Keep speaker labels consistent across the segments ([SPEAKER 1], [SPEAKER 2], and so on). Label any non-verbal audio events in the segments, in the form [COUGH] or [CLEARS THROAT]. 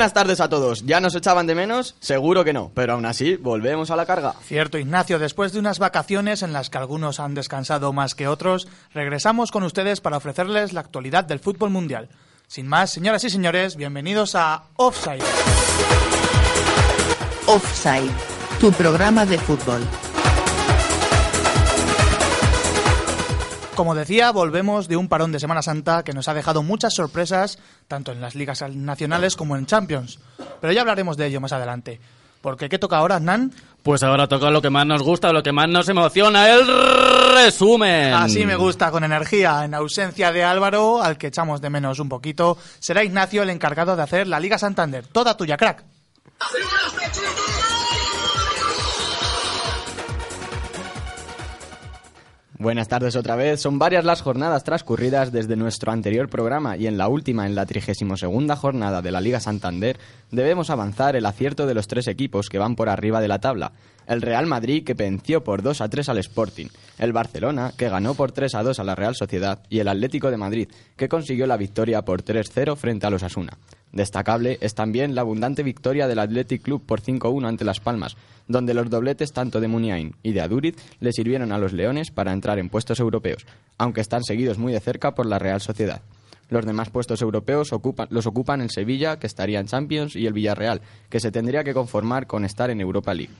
[SPEAKER 1] Buenas tardes a todos. ¿Ya nos echaban de menos? Seguro que no, pero aún así volvemos a la carga.
[SPEAKER 2] Cierto, Ignacio, después de unas vacaciones en las que algunos han descansado más que otros, regresamos con ustedes para ofrecerles la actualidad del fútbol mundial. Sin más, señoras y señores, bienvenidos a Offside.
[SPEAKER 3] Offside, tu programa de fútbol.
[SPEAKER 2] Como decía, volvemos de un parón de Semana Santa que nos ha dejado muchas sorpresas, tanto en las ligas nacionales como en Champions. Pero ya hablaremos de ello más adelante. Porque ¿qué toca ahora, Nan?
[SPEAKER 4] Pues ahora toca lo que más nos gusta, lo que más nos emociona, el resumen.
[SPEAKER 2] Así me gusta, con energía. En ausencia de Álvaro, al que echamos de menos un poquito, será Ignacio el encargado de hacer la Liga Santander. Toda tuya, crack.
[SPEAKER 1] Buenas tardes otra vez. Son varias las jornadas transcurridas desde nuestro anterior programa y en la última, en la 32 jornada de la Liga Santander, debemos avanzar el acierto de los tres equipos que van por arriba de la tabla. El Real Madrid, que venció por 2 a 3 al Sporting. El Barcelona, que ganó por 3 a 2 a la Real Sociedad. Y el Atlético de Madrid, que consiguió la victoria por 3-0 frente a los Asuna. Destacable es también la abundante victoria del Athletic Club por 5-1 ante Las Palmas, donde los dobletes tanto de Muniain y de Aduriz le sirvieron a los Leones para entrar en puestos europeos, aunque están seguidos muy de cerca por la Real Sociedad. Los demás puestos europeos los ocupan el Sevilla, que estaría en Champions, y el Villarreal, que se tendría que conformar con estar en Europa League.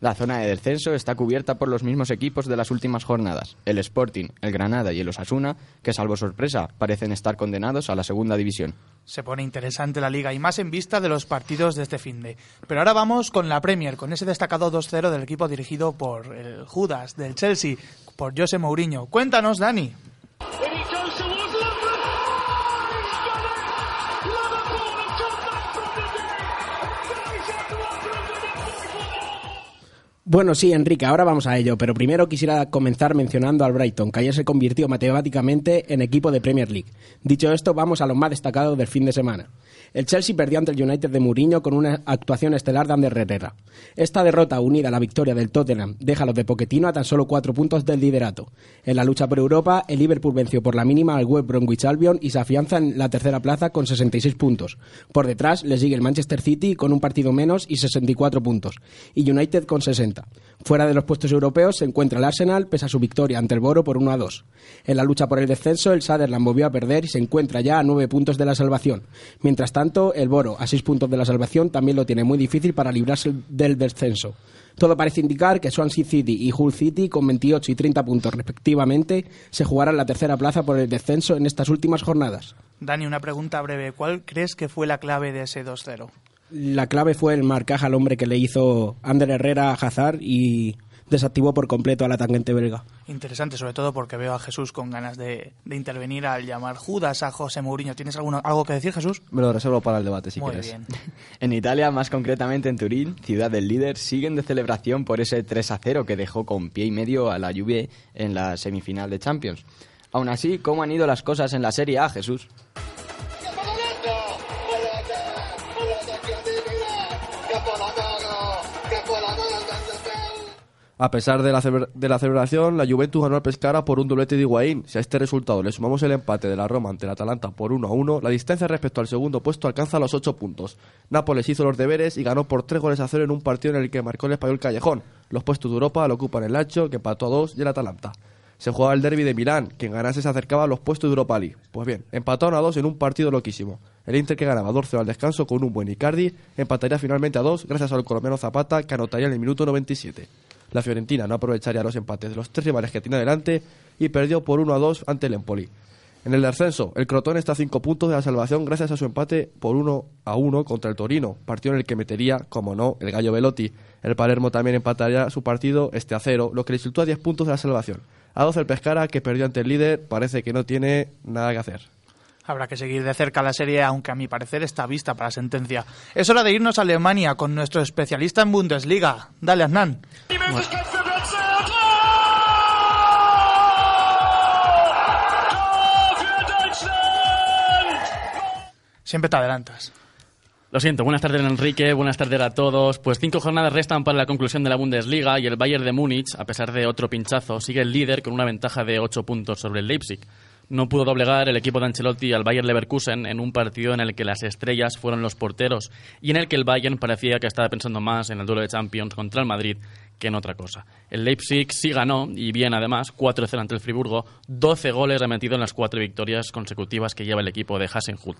[SPEAKER 1] La zona de descenso está cubierta por los mismos equipos de las últimas jornadas, el Sporting, el Granada y el Osasuna, que salvo sorpresa parecen estar condenados a la segunda división.
[SPEAKER 2] Se pone interesante la liga y más en vista de los partidos de este fin de. Pero ahora vamos con la Premier, con ese destacado 2-0 del equipo dirigido por el Judas del Chelsea, por José Mourinho. Cuéntanos, Dani.
[SPEAKER 5] Bueno, sí, Enrique, ahora vamos a ello, pero primero quisiera comenzar mencionando al Brighton, que ayer se convirtió matemáticamente en equipo de Premier League. Dicho esto, vamos a lo más destacado del fin de semana. El Chelsea perdió ante el United de Mourinho con una actuación estelar de Ander Herrera. Esta derrota, unida a la victoria del Tottenham, deja a los de Pochettino a tan solo cuatro puntos del liderato. En la lucha por Europa, el Liverpool venció por la mínima al West Bromwich Albion y se afianza en la tercera plaza con 66 puntos. Por detrás le sigue el Manchester City con un partido menos y 64 puntos, y United con 60. Fuera de los puestos europeos se encuentra el Arsenal, pese a su victoria ante el Boro por 1 a 2. En la lucha por el descenso, el Sutherland volvió a perder y se encuentra ya a nueve puntos de la salvación. Mientras tanto, el Boro, a seis puntos de la salvación, también lo tiene muy difícil para librarse del descenso. Todo parece indicar que Swansea City y Hull City, con 28 y 30 puntos respectivamente, se jugarán la tercera plaza por el descenso en estas últimas jornadas.
[SPEAKER 2] Dani, una pregunta breve. ¿Cuál crees que fue la clave de ese 2-0?
[SPEAKER 5] La clave fue el marcaje al hombre que le hizo Ander Herrera a Hazard y desactivó por completo a la tangente belga.
[SPEAKER 2] Interesante, sobre todo porque veo a Jesús con ganas de, de intervenir al llamar Judas a José Mourinho. ¿Tienes alguno, algo que decir, Jesús?
[SPEAKER 6] Me lo reservo para el debate, si
[SPEAKER 2] Muy
[SPEAKER 6] quieres.
[SPEAKER 2] bien. [LAUGHS]
[SPEAKER 1] En Italia, más concretamente en Turín, ciudad del líder, siguen de celebración por ese 3 a 0 que dejó con pie y medio a la Juve en la semifinal de Champions. Aún así, ¿cómo han ido las cosas en la Serie A, Jesús?
[SPEAKER 6] A pesar de la, de la celebración, la Juventus ganó al Pescara por un doblete de Higuaín. Si a este resultado le sumamos el empate de la Roma ante el Atalanta por 1 a 1, la distancia respecto al segundo puesto alcanza los 8 puntos. Nápoles hizo los deberes y ganó por 3 goles a 0 en un partido en el que marcó el español Callejón. Los puestos de Europa lo ocupan el Lazio, que empató a 2, y el Atalanta. Se jugaba el derby de Milán, quien ganase se acercaba a los puestos de Europa League. Pues bien, empataron a 2 en un partido loquísimo. El Inter que ganaba 2 al descanso con un buen Icardi, empataría finalmente a 2 gracias al colombiano Zapata que anotaría en el minuto 97. La Fiorentina no aprovecharía los empates de los tres rivales que tiene adelante y perdió por 1 a 2 ante el Empoli. En el descenso, el Crotone está a 5 puntos de la salvación gracias a su empate por 1 a 1 contra el Torino, partido en el que metería, como no, el Gallo Velotti. El Palermo también empataría su partido este a 0, lo que le resultó a 10 puntos de la salvación. A 12 el Pescara, que perdió ante el líder, parece que no tiene nada que hacer.
[SPEAKER 2] Habrá que seguir de cerca la serie, aunque a mi parecer está vista para sentencia. Es hora de irnos a Alemania con nuestro especialista en Bundesliga. Dale, Hernán. Siempre te adelantas.
[SPEAKER 4] Lo siento, buenas tardes Enrique, buenas tardes a todos. Pues cinco jornadas restan para la conclusión de la Bundesliga y el Bayern de Múnich, a pesar de otro pinchazo, sigue el líder con una ventaja de ocho puntos sobre el Leipzig. No pudo doblegar el equipo de Ancelotti al Bayern Leverkusen en un partido en el que las estrellas fueron los porteros y en el que el Bayern parecía que estaba pensando más en el duelo de Champions contra el Madrid que en otra cosa. El Leipzig sí ganó, y bien además, 4-0 ante el Friburgo, 12 goles remetidos en las cuatro victorias consecutivas que lleva el equipo de Hasenhut.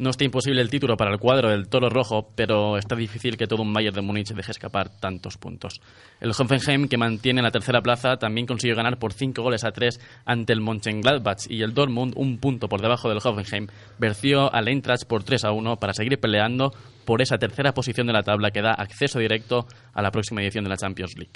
[SPEAKER 4] No está imposible el título para el cuadro del Toro Rojo, pero está difícil que todo un Bayern de Múnich deje escapar tantos puntos. El Hoffenheim, que mantiene la tercera plaza, también consiguió ganar por 5 goles a 3 ante el Mönchengladbach y el Dortmund, un punto por debajo del Hoffenheim, venció al Eintracht por 3 a 1 para seguir peleando por esa tercera posición de la tabla que da acceso directo a la próxima edición de la Champions League.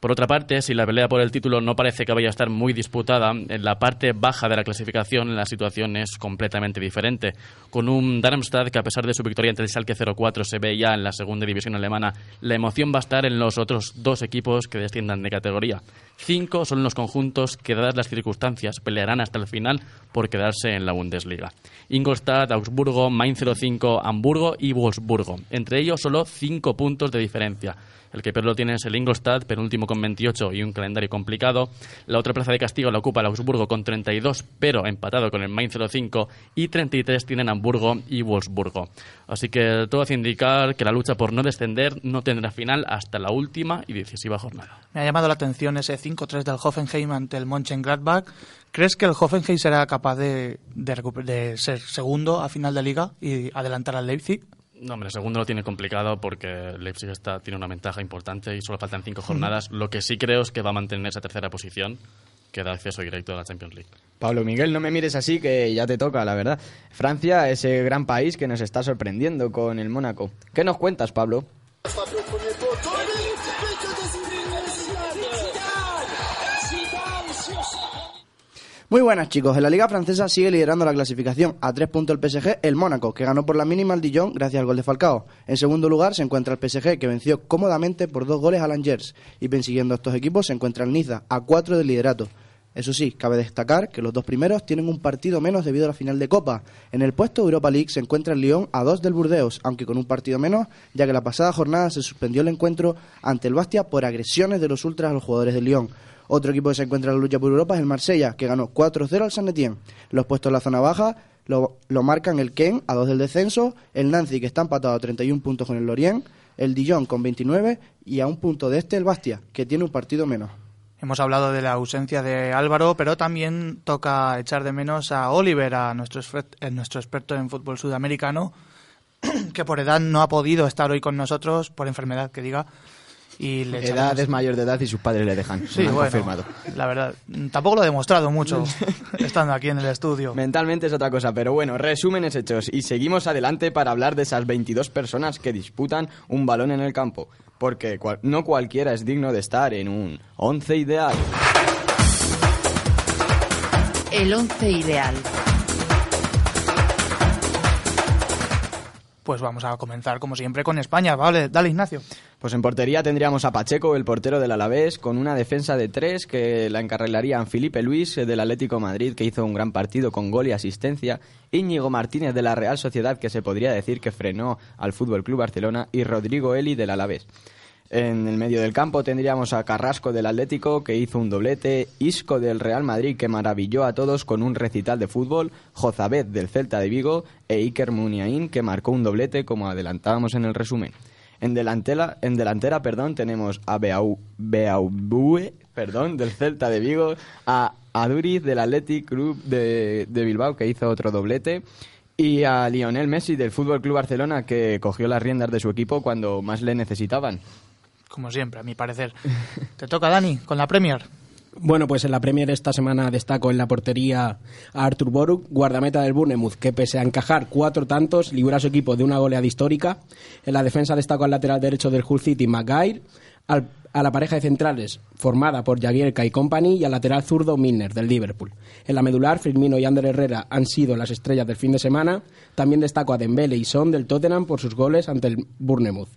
[SPEAKER 4] Por otra parte, si la pelea por el título no parece que vaya a estar muy disputada, en la parte baja de la clasificación la situación es completamente diferente. Con un Darmstadt que a pesar de su victoria ante el Schalke 04 se ve ya en la segunda división alemana, la emoción va a estar en los otros dos equipos que desciendan de categoría. Cinco son los conjuntos que, dadas las circunstancias, pelearán hasta el final por quedarse en la Bundesliga. Ingolstadt, Augsburgo, Mainz 05, Hamburgo y Wolfsburgo. Entre ellos solo cinco puntos de diferencia. El que peor tiene es el Ingolstadt, penúltimo con 28 y un calendario complicado. La otra plaza de castigo la ocupa el Augsburgo con 32, pero empatado con el Mainz 05. Y 33 tienen Hamburgo y Wolfsburgo. Así que todo hace indicar que la lucha por no descender no tendrá final hasta la última y decisiva jornada.
[SPEAKER 2] Me ha llamado la atención ese 5-3 del Hoffenheim ante el Mönchengladbach. ¿Crees que el Hoffenheim será capaz de, de ser segundo a final de liga y adelantar al Leipzig?
[SPEAKER 4] No, hombre, el segundo lo tiene complicado porque Leipzig está, tiene una ventaja importante y solo faltan cinco jornadas. Lo que sí creo es que va a mantener esa tercera posición que da acceso directo a la Champions League.
[SPEAKER 1] Pablo Miguel, no me mires así que ya te toca, la verdad. Francia, ese gran país que nos está sorprendiendo con el Mónaco. ¿Qué nos cuentas, Pablo?
[SPEAKER 7] Muy buenas chicos, en la Liga Francesa sigue liderando la clasificación a tres puntos el PSG, el Mónaco, que ganó por la mínima al Dijon gracias al gol de Falcao. En segundo lugar se encuentra el PSG, que venció cómodamente por dos goles al Angers. Y persiguiendo a estos equipos se encuentra el Niza, a cuatro del liderato. Eso sí, cabe destacar que los dos primeros tienen un partido menos debido a la final de Copa. En el puesto Europa League se encuentra el Lyon a dos del Burdeos, aunque con un partido menos, ya que la pasada jornada se suspendió el encuentro ante el Bastia por agresiones de los ultras a los jugadores del Lyon. Otro equipo que se encuentra en la lucha por Europa es el Marsella, que ganó 4-0 al San Etienne. Los puestos en la zona baja lo, lo marcan el Ken a dos del descenso, el Nancy, que está empatado a 31 puntos con el Lorient, el Dijon con 29 y a un punto de este el Bastia, que tiene un partido menos.
[SPEAKER 2] Hemos hablado de la ausencia de Álvaro, pero también toca echar de menos a Oliver, a nuestro, eh, nuestro experto en fútbol sudamericano, [CLEARS THROAT] que por edad no ha podido estar hoy con nosotros, por enfermedad que diga. Y le
[SPEAKER 1] Edad es mayor de edad y sus padres le dejan.
[SPEAKER 2] Sí, bueno,
[SPEAKER 1] confirmado.
[SPEAKER 2] la verdad, tampoco lo he demostrado mucho [LAUGHS] estando aquí en el estudio.
[SPEAKER 1] Mentalmente es otra cosa, pero bueno, resúmenes hechos y seguimos adelante para hablar de esas 22 personas que disputan un balón en el campo, porque cual- no cualquiera es digno de estar en un 11 ideal.
[SPEAKER 3] El once ideal.
[SPEAKER 2] Pues vamos a comenzar, como siempre, con España. Vale, dale, Ignacio.
[SPEAKER 1] Pues en portería tendríamos a Pacheco, el portero del Alavés, con una defensa de tres que la encarrilarían Felipe Luis eh, del Atlético Madrid, que hizo un gran partido con gol y asistencia, Íñigo Martínez de la Real Sociedad, que se podría decir que frenó al Fútbol Club Barcelona, y Rodrigo Eli del Alavés. En el medio del campo tendríamos a Carrasco del Atlético, que hizo un doblete, Isco del Real Madrid, que maravilló a todos con un recital de fútbol, Jozabet del Celta de Vigo e Iker Muniain, que marcó un doblete, como adelantábamos en el resumen. En delantera, en delantera perdón, tenemos a Beau, Beaubue perdón, del Celta de Vigo, a Aduriz del Athletic Club de, de Bilbao, que hizo otro doblete, y a Lionel Messi del Fútbol Club Barcelona, que cogió las riendas de su equipo cuando más le necesitaban.
[SPEAKER 2] como siempre, a mi parecer. [LAUGHS] Te toca, Dani, con la Premier.
[SPEAKER 5] Bueno, pues en la Premier esta semana destaco en la portería a Arthur Boruk, guardameta del Bournemouth, que pese a encajar cuatro tantos, libra a su equipo de una goleada histórica. En la defensa destaco al lateral derecho del Hull City, Maguire, al- a la pareja de centrales formada por Jagielka y Company y al lateral zurdo Milner del Liverpool. En la medular, Firmino y Ander Herrera han sido las estrellas del fin de semana. También destaco a Dembele y Son del Tottenham por sus goles ante el Bournemouth.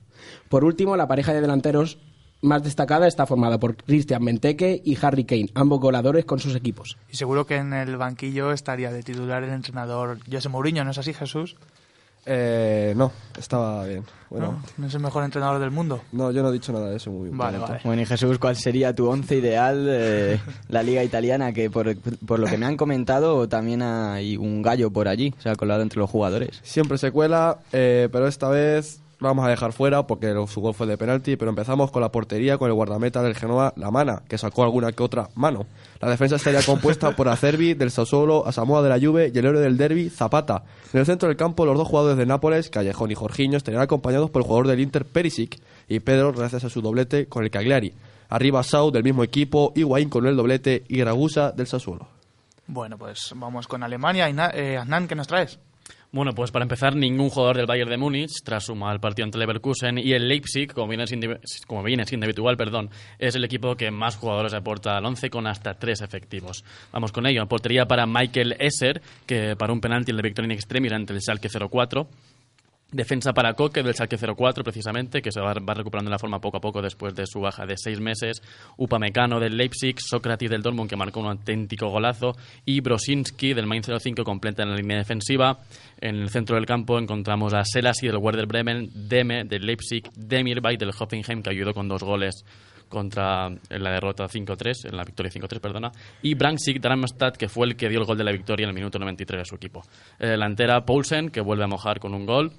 [SPEAKER 5] Por último, la pareja de delanteros más destacada está formada por Christian Benteke y Harry Kane, ambos goleadores con sus equipos.
[SPEAKER 2] Y seguro que en el banquillo estaría de titular el entrenador José Mourinho, ¿no es así, Jesús?
[SPEAKER 6] Eh, no, estaba bien. Bueno,
[SPEAKER 2] ¿No? ¿No es el mejor entrenador del mundo?
[SPEAKER 6] no, yo no he dicho nada de eso. Muy bien.
[SPEAKER 2] Vale, vale.
[SPEAKER 1] Bueno, y Jesús, ¿cuál sería tu once ideal de la liga italiana? Que por, por lo que me han comentado, también hay un gallo por allí, se ha colado entre los jugadores.
[SPEAKER 6] Siempre se cuela, eh, pero esta vez vamos a dejar fuera porque su gol fue de penalti. Pero empezamos con la portería, con el guardameta del Genoa, La Mana, que sacó alguna que otra mano. La defensa estaría compuesta por Acerbi del Sassuolo, Asamoah de la Juve y el héroe del derby, Zapata. En el centro del campo, los dos jugadores de Nápoles, Callejón y Jorginho, estarían acompañados por el jugador del Inter, Perisic, y Pedro, gracias a su doblete con el Cagliari. Arriba Sau del mismo equipo, Higuaín con el doblete y Ragusa del Sassuolo.
[SPEAKER 2] Bueno, pues vamos con Alemania. Y eh, Hernán, ¿qué nos traes?
[SPEAKER 4] Bueno, pues para empezar, ningún jugador del Bayern de Múnich, tras su mal partido ante Leverkusen, y el Leipzig, como viene siendo, como perdón, es el equipo que más jugadores aporta al 11 con hasta tres efectivos. Vamos con ello. Portería para Michael Esser, que para un penalti en la victoria in extremis ante el Schalke 04. Defensa para Koke del Schalke 04, precisamente, que se va, va recuperando la forma poco a poco después de su baja de seis meses. Upamecano del Leipzig, Socrates del Dortmund, que marcó un auténtico golazo. Y Brosinski del Mainz 05 completa en la línea defensiva. En el centro del campo encontramos a Selasi del Werder Bremen, Deme del Leipzig, Demirbay del Hoffenheim, que ayudó con dos goles contra en la derrota 5-3, en la victoria 5-3, perdona, y Branksik Darmstadt, que fue el que dio el gol de la victoria en el minuto 93 de su equipo. Delantera Poulsen, que vuelve a mojar con un gol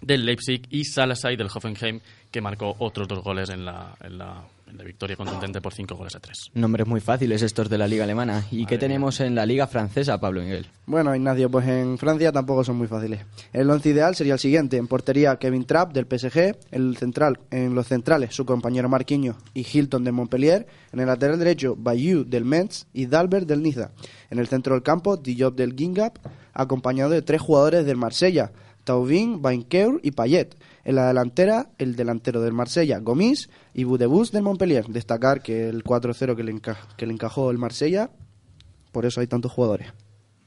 [SPEAKER 4] del Leipzig, y Salasai del Hoffenheim, que marcó otros dos goles en la, en la, en la victoria contundente por 5 goles a 3.
[SPEAKER 1] Nombres muy fáciles estos de la liga alemana. ¿Y qué tenemos en la liga francesa, Pablo Miguel?
[SPEAKER 7] Bueno, Ignacio, pues en Francia tampoco son muy fáciles. El once ideal sería el siguiente. En portería, Kevin Trapp del PSG. El central, en los centrales, su compañero Marquinhos y Hilton de Montpellier. En el lateral derecho, Bayou del Metz y Dalbert del Niza. En el centro del campo, Diop del Gingap, acompañado de tres jugadores del Marsella, Tauvin, Vainqueur y Payet. En la delantera, el delantero del Marsella, Gomis y Budebus del Montpellier. Destacar que el 4-0 que, le enca- que le encajó el Marsella, por eso hay tantos jugadores.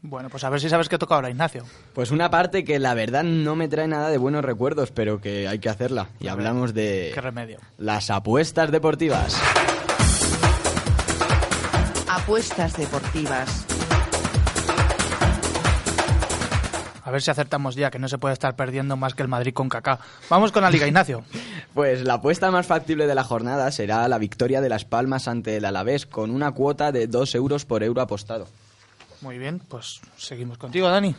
[SPEAKER 2] Bueno, pues a ver si sabes qué toca ahora, Ignacio.
[SPEAKER 1] Pues una parte que la verdad no me trae nada de buenos recuerdos, pero que hay que hacerla. Y hablamos de
[SPEAKER 2] ¿Qué remedio?
[SPEAKER 1] las apuestas deportivas.
[SPEAKER 3] Apuestas deportivas.
[SPEAKER 2] A ver si acertamos ya, que no se puede estar perdiendo más que el Madrid con Kaká. Vamos con la Liga, Ignacio. [LAUGHS]
[SPEAKER 1] Pues la apuesta más factible de la jornada será la victoria de Las Palmas ante el Alavés con una cuota de 2 euros por euro apostado.
[SPEAKER 2] Muy bien, pues seguimos contigo, Dani.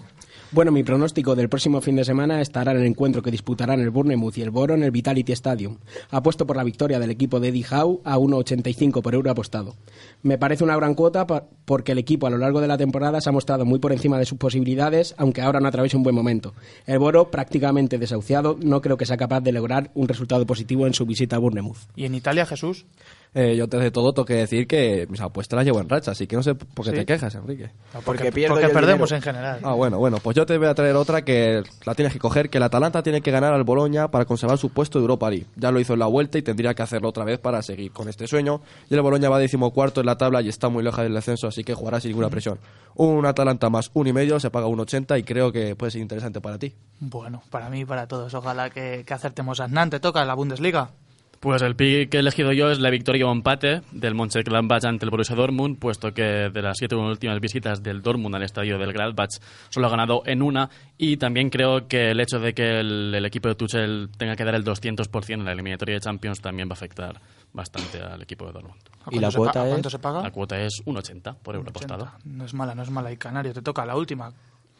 [SPEAKER 5] Bueno, mi pronóstico del próximo fin de semana estará en el encuentro que disputarán el Bournemouth y el Boro en el Vitality Stadium. Apuesto por la victoria del equipo de Eddie Howe a 1,85 por euro apostado. Me parece una gran cuota porque el equipo a lo largo de la temporada se ha mostrado muy por encima de sus posibilidades, aunque ahora no atraviesa un buen momento. El Boro, prácticamente desahuciado, no creo que sea capaz de lograr un resultado positivo en su visita a Bournemouth.
[SPEAKER 2] ¿Y en Italia, Jesús?
[SPEAKER 6] Eh, yo antes de todo tengo que decir que mis apuestas las llevo en racha, así que no sé por qué
[SPEAKER 2] ¿Sí?
[SPEAKER 6] te quejas, Enrique.
[SPEAKER 2] No,
[SPEAKER 1] Porque
[SPEAKER 2] porque, porque perdemos
[SPEAKER 1] dinero.
[SPEAKER 2] en general.
[SPEAKER 6] Ah, bueno, bueno, pues yo te voy a traer otra que la tienes que coger, que el Atalanta tiene que ganar al Boloña para conservar su puesto de Europa League. Ya lo hizo en la vuelta y tendría que hacerlo otra vez para seguir con este sueño. Y el Boloña va decimocuarto en la tabla y está muy lejos del descenso, así que jugará sin ninguna presión. Un Atalanta más un y medio se paga un 80 y creo que puede ser interesante para ti.
[SPEAKER 2] Bueno, para mí y para todos. Ojalá que, que acertemos a Hernán. Te toca la Bundesliga.
[SPEAKER 4] Pues el pick que he elegido yo es la victoria o empate del Mönchengladbach ante el Borussia Dortmund, puesto que de las siete últimas visitas del Dortmund al estadio del Gladbach solo ha ganado en una y también creo que el hecho de que el, el equipo de Tuchel tenga que dar el 200% en la eliminatoria de Champions también va a afectar bastante al equipo de Dortmund.
[SPEAKER 2] ¿A
[SPEAKER 1] ¿Y la
[SPEAKER 2] cuánto se
[SPEAKER 1] cuota es?
[SPEAKER 2] cuánto se paga?
[SPEAKER 4] La cuota es un 80 por euro
[SPEAKER 2] 80.
[SPEAKER 4] apostado.
[SPEAKER 2] No es mala, no es mala. Y Canario, te toca la última.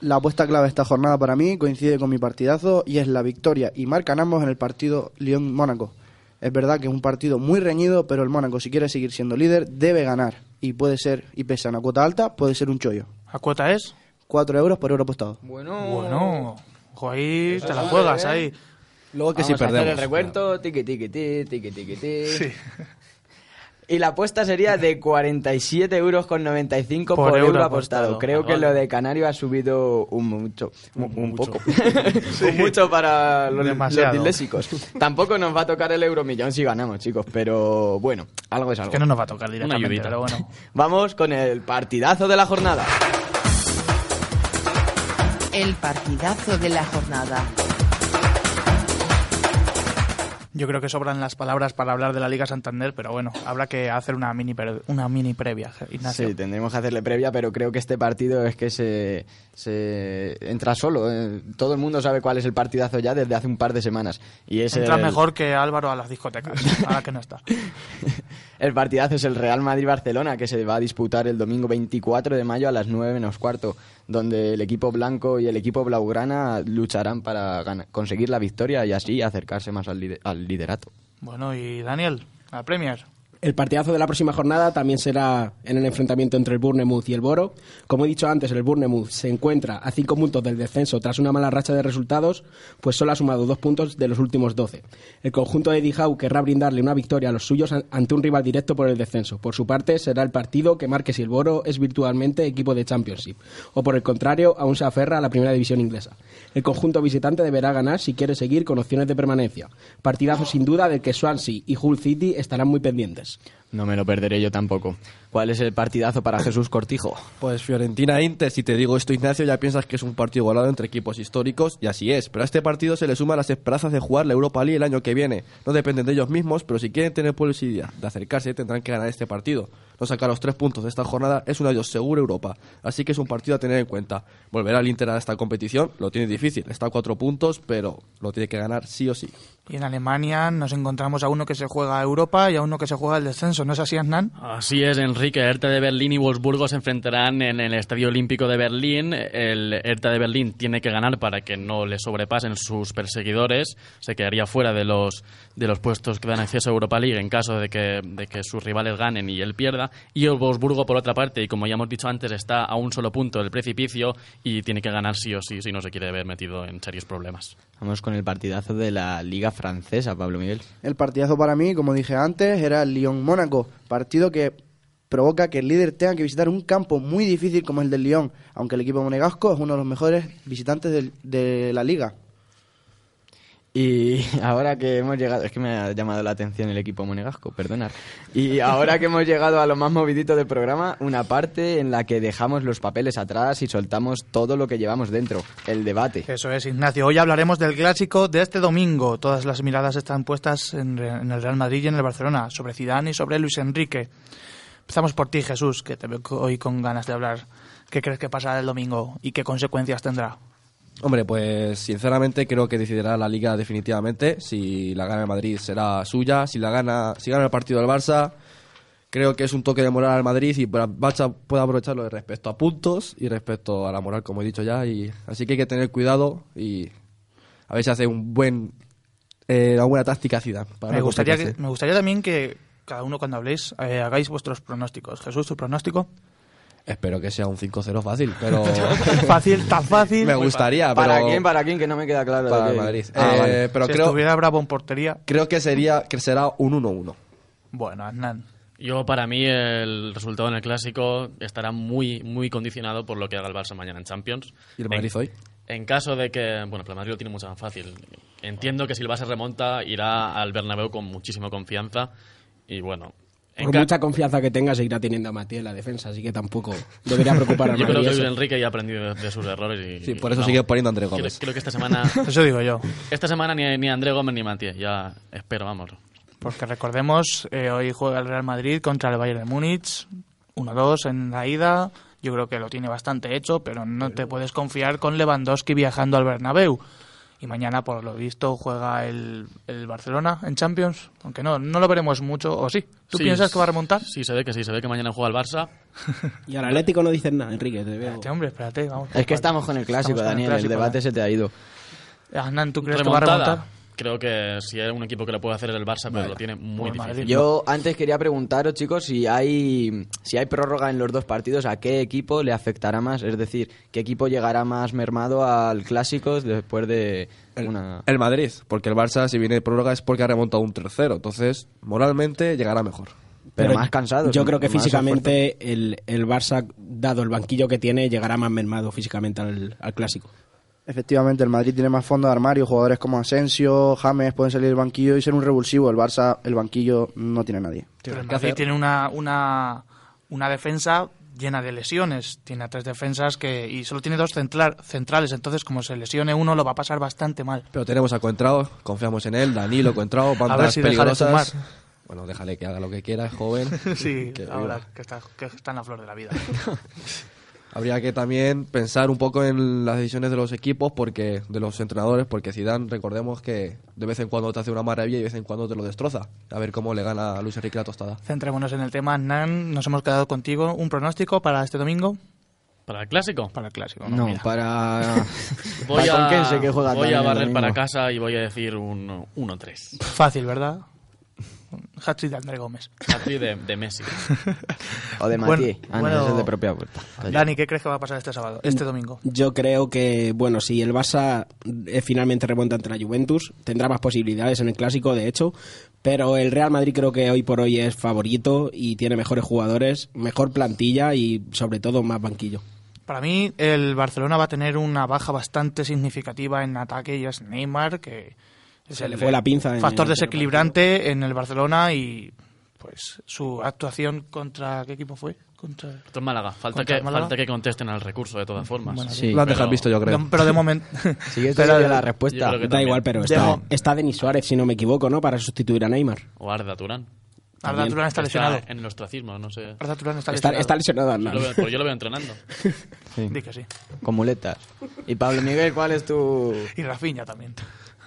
[SPEAKER 7] La apuesta clave de esta jornada para mí coincide con mi partidazo y es la victoria y marcan ambos en el partido Lyon-Mónaco. Es verdad que es un partido muy reñido, pero el Mónaco, si quiere seguir siendo líder, debe ganar. Y puede ser, y pese a una cuota alta, puede ser un chollo.
[SPEAKER 2] ¿La cuota es?
[SPEAKER 7] 4 euros por euro apostado.
[SPEAKER 1] Bueno,
[SPEAKER 2] Bueno, ojo ahí, te la juegas ahí.
[SPEAKER 6] Luego que si
[SPEAKER 1] Vamos a hacer
[SPEAKER 6] perdemos.
[SPEAKER 1] el recuento, tiqui, tiqui, ti, tiqui, tiqui, ti. [LAUGHS] Y la apuesta sería de [LAUGHS] 47 euros con 95 por,
[SPEAKER 2] Por
[SPEAKER 1] euro,
[SPEAKER 2] euro
[SPEAKER 1] apostado.
[SPEAKER 2] apostado.
[SPEAKER 1] Creo que
[SPEAKER 4] Vale.
[SPEAKER 1] lo de Canario ha subido un mucho, un, un poco. [LAUGHS] un mucho para los, los. Tampoco nos va a tocar el euromillón si ganamos, chicos, pero bueno, algo es algo.
[SPEAKER 2] Que no nos va a tocar directamente,
[SPEAKER 4] ayudita.
[SPEAKER 2] pero bueno. [LAUGHS]
[SPEAKER 1] Vamos con el partidazo de la jornada.
[SPEAKER 3] El partidazo de la jornada.
[SPEAKER 2] Yo creo que sobran las palabras para hablar de la Liga Santander, pero bueno, habrá que hacer una mini, pre- una mini previa, Ignacio.
[SPEAKER 1] Sí, tendremos que hacerle previa, pero creo que este partido es que se, se entra solo. eh. Todo el mundo sabe cuál es el partidazo ya desde hace un par de semanas. Y es
[SPEAKER 2] Entra
[SPEAKER 1] el-
[SPEAKER 2] mejor que Álvaro a las discotecas, ahora que no está. [LAUGHS]
[SPEAKER 1] El partidazo es el Real Madrid-Barcelona, que se va a disputar el domingo 24 de mayo a las 9 menos cuarto, donde el equipo blanco y el equipo blaugrana lucharán para conseguir la victoria y así acercarse más al, lide- al liderato.
[SPEAKER 2] Bueno, y Daniel, a Premier.
[SPEAKER 5] El partidazo de la próxima jornada también será en el enfrentamiento entre el Bournemouth y el Boro. Como he dicho antes, el Bournemouth se encuentra a cinco puntos del descenso tras una mala racha de resultados, pues solo ha sumado dos puntos de los últimos doce. El conjunto de Howe querrá brindarle una victoria a los suyos an- ante un rival directo por el descenso. Por su parte, será el partido que marque si el Boro es virtualmente equipo de Championship, o por el contrario, aún se aferra a la primera división inglesa. El conjunto visitante deberá ganar si quiere seguir con opciones de permanencia. Partidazo sin duda del que Swansea y Hull City estarán muy pendientes. is.
[SPEAKER 1] No me lo perderé yo tampoco. ¿Cuál es el partidazo para Jesús Cortijo?
[SPEAKER 6] Pues Fiorentina Inter, si te digo esto Ignacio, ya piensas que es un partido igualado entre equipos históricos, y así es. Pero a este partido se le suman las esperanzas de jugar la Europa League el año que viene. No dependen de ellos mismos, pero si quieren tener posibilidad de acercarse, tendrán que ganar este partido. No sacar los tres puntos de esta jornada es un adiós seguro a Europa. Así que es un partido a tener en cuenta. Volver al Inter a esta competición lo tiene difícil. Está a cuatro puntos, pero lo tiene que ganar sí o sí.
[SPEAKER 2] Y en Alemania nos encontramos a uno que se juega a Europa y a uno que se juega el descenso. ¿No es así, Hernán?
[SPEAKER 4] Así es, Enrique. Hertha de Berlín y Wolfsburgo se enfrentarán en el Estadio Olímpico de Berlín. El Hertha de Berlín tiene que ganar para que no le sobrepasen sus perseguidores. Se quedaría fuera de los, de los puestos que dan acceso a Europa League en caso de que, de que sus rivales ganen y él pierda. Y el Wolfsburgo, por otra parte, y como ya hemos dicho antes, está a un solo punto del precipicio y tiene que ganar sí o sí si no se quiere ver metido en serios problemas.
[SPEAKER 1] Vamos con el partidazo de la Liga Francesa, Pablo Miguel.
[SPEAKER 7] El partidazo para mí, como dije antes, era el Lyon-Mónaco, partido que provoca que el líder tenga que visitar un campo muy difícil como el del Lyon, aunque el equipo monegasco es uno de los mejores visitantes de la liga.
[SPEAKER 1] Y [LAUGHS] ahora que hemos llegado, es que me ha llamado la atención el equipo monegasco, perdonad. Y ahora que hemos llegado a lo más movidito del programa, una parte en la que dejamos los papeles atrás y soltamos todo lo que llevamos dentro, el debate.
[SPEAKER 2] Eso es, Ignacio. Hoy hablaremos del clásico de este domingo. Todas las miradas están puestas en, en el Real Madrid y en el Barcelona, sobre Zidane y sobre Luis Enrique. Empezamos por ti, Jesús, que te veo hoy con ganas de hablar. ¿Qué crees que pasará el domingo y qué consecuencias tendrá?
[SPEAKER 6] Hombre, pues sinceramente creo que decidirá la liga definitivamente. Si la gana el Madrid será suya. Si la gana, si gana el partido del Barça, creo que es un toque de moral al Madrid y Barça puede aprovecharlo respecto a puntos y respecto a la moral, como he dicho ya. Y así que hay que tener cuidado y a ver si hace un buen, eh, una buena táctica para
[SPEAKER 2] Me gustaría, que- me gustaría también que cada uno cuando habléis eh, hagáis vuestros pronósticos. Jesús, tu pronóstico.
[SPEAKER 6] Espero que sea un 5-0 fácil, pero [LAUGHS]
[SPEAKER 2] fácil, tan fácil.
[SPEAKER 6] me gustaría.
[SPEAKER 1] ¿Para
[SPEAKER 6] pero
[SPEAKER 1] quién? ¿Para quién? Que no me queda claro. de
[SPEAKER 6] para
[SPEAKER 1] qué-
[SPEAKER 6] el Madrid.
[SPEAKER 1] Ah,
[SPEAKER 6] Eh,
[SPEAKER 1] vale.
[SPEAKER 6] Pero
[SPEAKER 2] si
[SPEAKER 6] creo,
[SPEAKER 2] estuviera Bravo en portería,
[SPEAKER 6] creo que sería que será un 1-1.
[SPEAKER 2] bueno, Hernán.
[SPEAKER 4] Yo, para mí, el resultado en el clásico estará muy, muy condicionado por lo que haga el Barça mañana en Champions.
[SPEAKER 6] ¿Y el Madrid
[SPEAKER 4] en,
[SPEAKER 6] hoy?
[SPEAKER 4] En caso de que, bueno, pero el Madrid lo tiene mucho más fácil. Entiendo que si el Barça remonta, irá al Bernabéu con muchísima confianza. Y bueno, en
[SPEAKER 5] Por mucha confianza que tenga, seguirá teniendo a Matías en la defensa, así que tampoco debería preocupar a [LAUGHS]
[SPEAKER 4] yo creo que. Luis Enrique ya ha aprendido de, sus errores. Y,
[SPEAKER 6] Sí, por eso sigue poniendo a André
[SPEAKER 4] Creo,
[SPEAKER 6] Gómez.
[SPEAKER 4] creo que esta semana, [LAUGHS]
[SPEAKER 2] Eso digo yo.
[SPEAKER 4] esta semana ni, ni André Gómez ni Matías. Ya espero, vamos.
[SPEAKER 2] Porque recordemos, eh, hoy juega el Real Madrid contra el Bayern de Múnich, 1-2 en la ida. Yo creo que lo tiene bastante hecho, pero no te puedes confiar con Lewandowski viajando al Bernabéu. Y mañana, por lo visto, juega el, el Barcelona en Champions, aunque no, no lo veremos mucho, ¿o sí? ¿Tú
[SPEAKER 4] Sí,
[SPEAKER 2] piensas que va a remontar?
[SPEAKER 4] Sí, se ve que sí, se ve que mañana juega el Barça. [LAUGHS]
[SPEAKER 5] Y al Atlético no dices nada, Enrique, te veo.
[SPEAKER 2] Espérate, hombre, espérate. Vamos
[SPEAKER 1] Es que estamos con el clásico,
[SPEAKER 2] Estamos con el
[SPEAKER 1] Daniel.
[SPEAKER 2] clásico,
[SPEAKER 1] el debate se te ha ido.
[SPEAKER 2] Hernán, ¿tú crees que va a remontar?
[SPEAKER 4] Creo que si hay un equipo que lo puede hacer es el Barça, pero lo tiene muy difícil.
[SPEAKER 1] Yo antes quería preguntaros, chicos, si hay si hay prórroga en los dos partidos, ¿a qué equipo le afectará más? Es decir, ¿qué equipo llegará más mermado al clásico después de una...
[SPEAKER 6] El Madrid, porque el Barça, si viene de prórroga, es porque ha remontado un tercero. Entonces, moralmente, llegará mejor.
[SPEAKER 1] Pero más cansados,
[SPEAKER 5] Yo creo que físicamente el, el Barça, dado el banquillo que tiene, llegará más mermado físicamente al, al clásico.
[SPEAKER 7] Efectivamente, el Madrid tiene más fondo de armario, jugadores como Asensio, James pueden salir del banquillo y ser un revulsivo. El Barça, el banquillo no tiene nadie.
[SPEAKER 2] Pero el Madrid tiene una, una, una defensa llena de lesiones. Tiene a tres defensas que y solo tiene dos central- centrales. Entonces, como se lesione uno, lo va a pasar bastante mal.
[SPEAKER 6] Pero tenemos a Coentrao, confiamos en él, Danilo, Coentrao, bandas
[SPEAKER 2] ver si deja de
[SPEAKER 6] peligrosas. Bueno, déjale que haga lo que quiera, es joven. [LAUGHS]
[SPEAKER 2] sí,
[SPEAKER 6] Que
[SPEAKER 2] ahora que está, que está en la flor de la vida. [LAUGHS]
[SPEAKER 6] Habría que también pensar un poco en las decisiones de los equipos, porque de los entrenadores, porque Zidane, recordemos que de vez en cuando te hace una maravilla y de vez en cuando te lo destroza. A ver cómo le gana a Luis Enrique la tostada.
[SPEAKER 2] Centrémonos en el tema. Nan, nos hemos quedado contigo. ¿Un pronóstico para este domingo?
[SPEAKER 4] ¿Para el clásico?
[SPEAKER 2] Para el clásico.
[SPEAKER 1] No,
[SPEAKER 2] mira.
[SPEAKER 1] para... [LAUGHS]
[SPEAKER 4] Voy
[SPEAKER 1] para
[SPEAKER 4] a,
[SPEAKER 1] Conquense, que juega
[SPEAKER 4] voy
[SPEAKER 1] también
[SPEAKER 4] a
[SPEAKER 1] el
[SPEAKER 4] barrer
[SPEAKER 1] domingo.
[SPEAKER 4] para casa y voy a decir un 1-3.
[SPEAKER 2] Fácil, ¿verdad? Hat-trick de André Gómez.
[SPEAKER 4] Así de, de Messi.
[SPEAKER 1] O de
[SPEAKER 2] Bueno.
[SPEAKER 1] Ah, no,
[SPEAKER 2] bueno.
[SPEAKER 1] ese es el de propia puerta.
[SPEAKER 2] Dani, ¿qué crees que va a pasar este sábado, este domingo?
[SPEAKER 5] Yo creo que, bueno, si el Barça eh, finalmente remonta ante la Juventus, tendrá más posibilidades en el clásico, de hecho, pero el Real Madrid creo que hoy por hoy es favorito y tiene mejores jugadores, mejor plantilla y sobre todo más banquillo.
[SPEAKER 2] Para mí, el Barcelona va a tener una baja bastante significativa en ataque y es Neymar, que
[SPEAKER 5] Se
[SPEAKER 2] el
[SPEAKER 5] le fue la pinza
[SPEAKER 2] factor desequilibrante en el Barcelona y pues su actuación contra ¿qué equipo fue? Contra
[SPEAKER 4] Esto es Málaga. Falta
[SPEAKER 2] ¿Contra
[SPEAKER 4] que,
[SPEAKER 2] Málaga?
[SPEAKER 4] falta que contesten al recurso, de todas formas.
[SPEAKER 2] Bueno,
[SPEAKER 1] Sí.
[SPEAKER 6] Lo han dejado visto, yo creo.
[SPEAKER 2] Pero de momento
[SPEAKER 1] Sí, esta
[SPEAKER 2] Pero-
[SPEAKER 1] la respuesta.
[SPEAKER 5] Da
[SPEAKER 4] también.
[SPEAKER 5] igual, pero está, está Denis Suárez, si no me equivoco, ¿no? Para sustituir a Neymar.
[SPEAKER 4] O Arda Turán.
[SPEAKER 2] Arda Turán está lesionado.
[SPEAKER 4] en el ostracismo, no sé.
[SPEAKER 2] Arda Turán está lesionado.
[SPEAKER 5] está lesionado
[SPEAKER 4] Yo
[SPEAKER 5] Arnal.
[SPEAKER 4] lo, veo, pues yo lo veo entrenando. [LAUGHS]
[SPEAKER 2] Di que sí.
[SPEAKER 1] Con muletas. Y Pablo Miguel, ¿cuál es tu...
[SPEAKER 2] Y Rafinha también.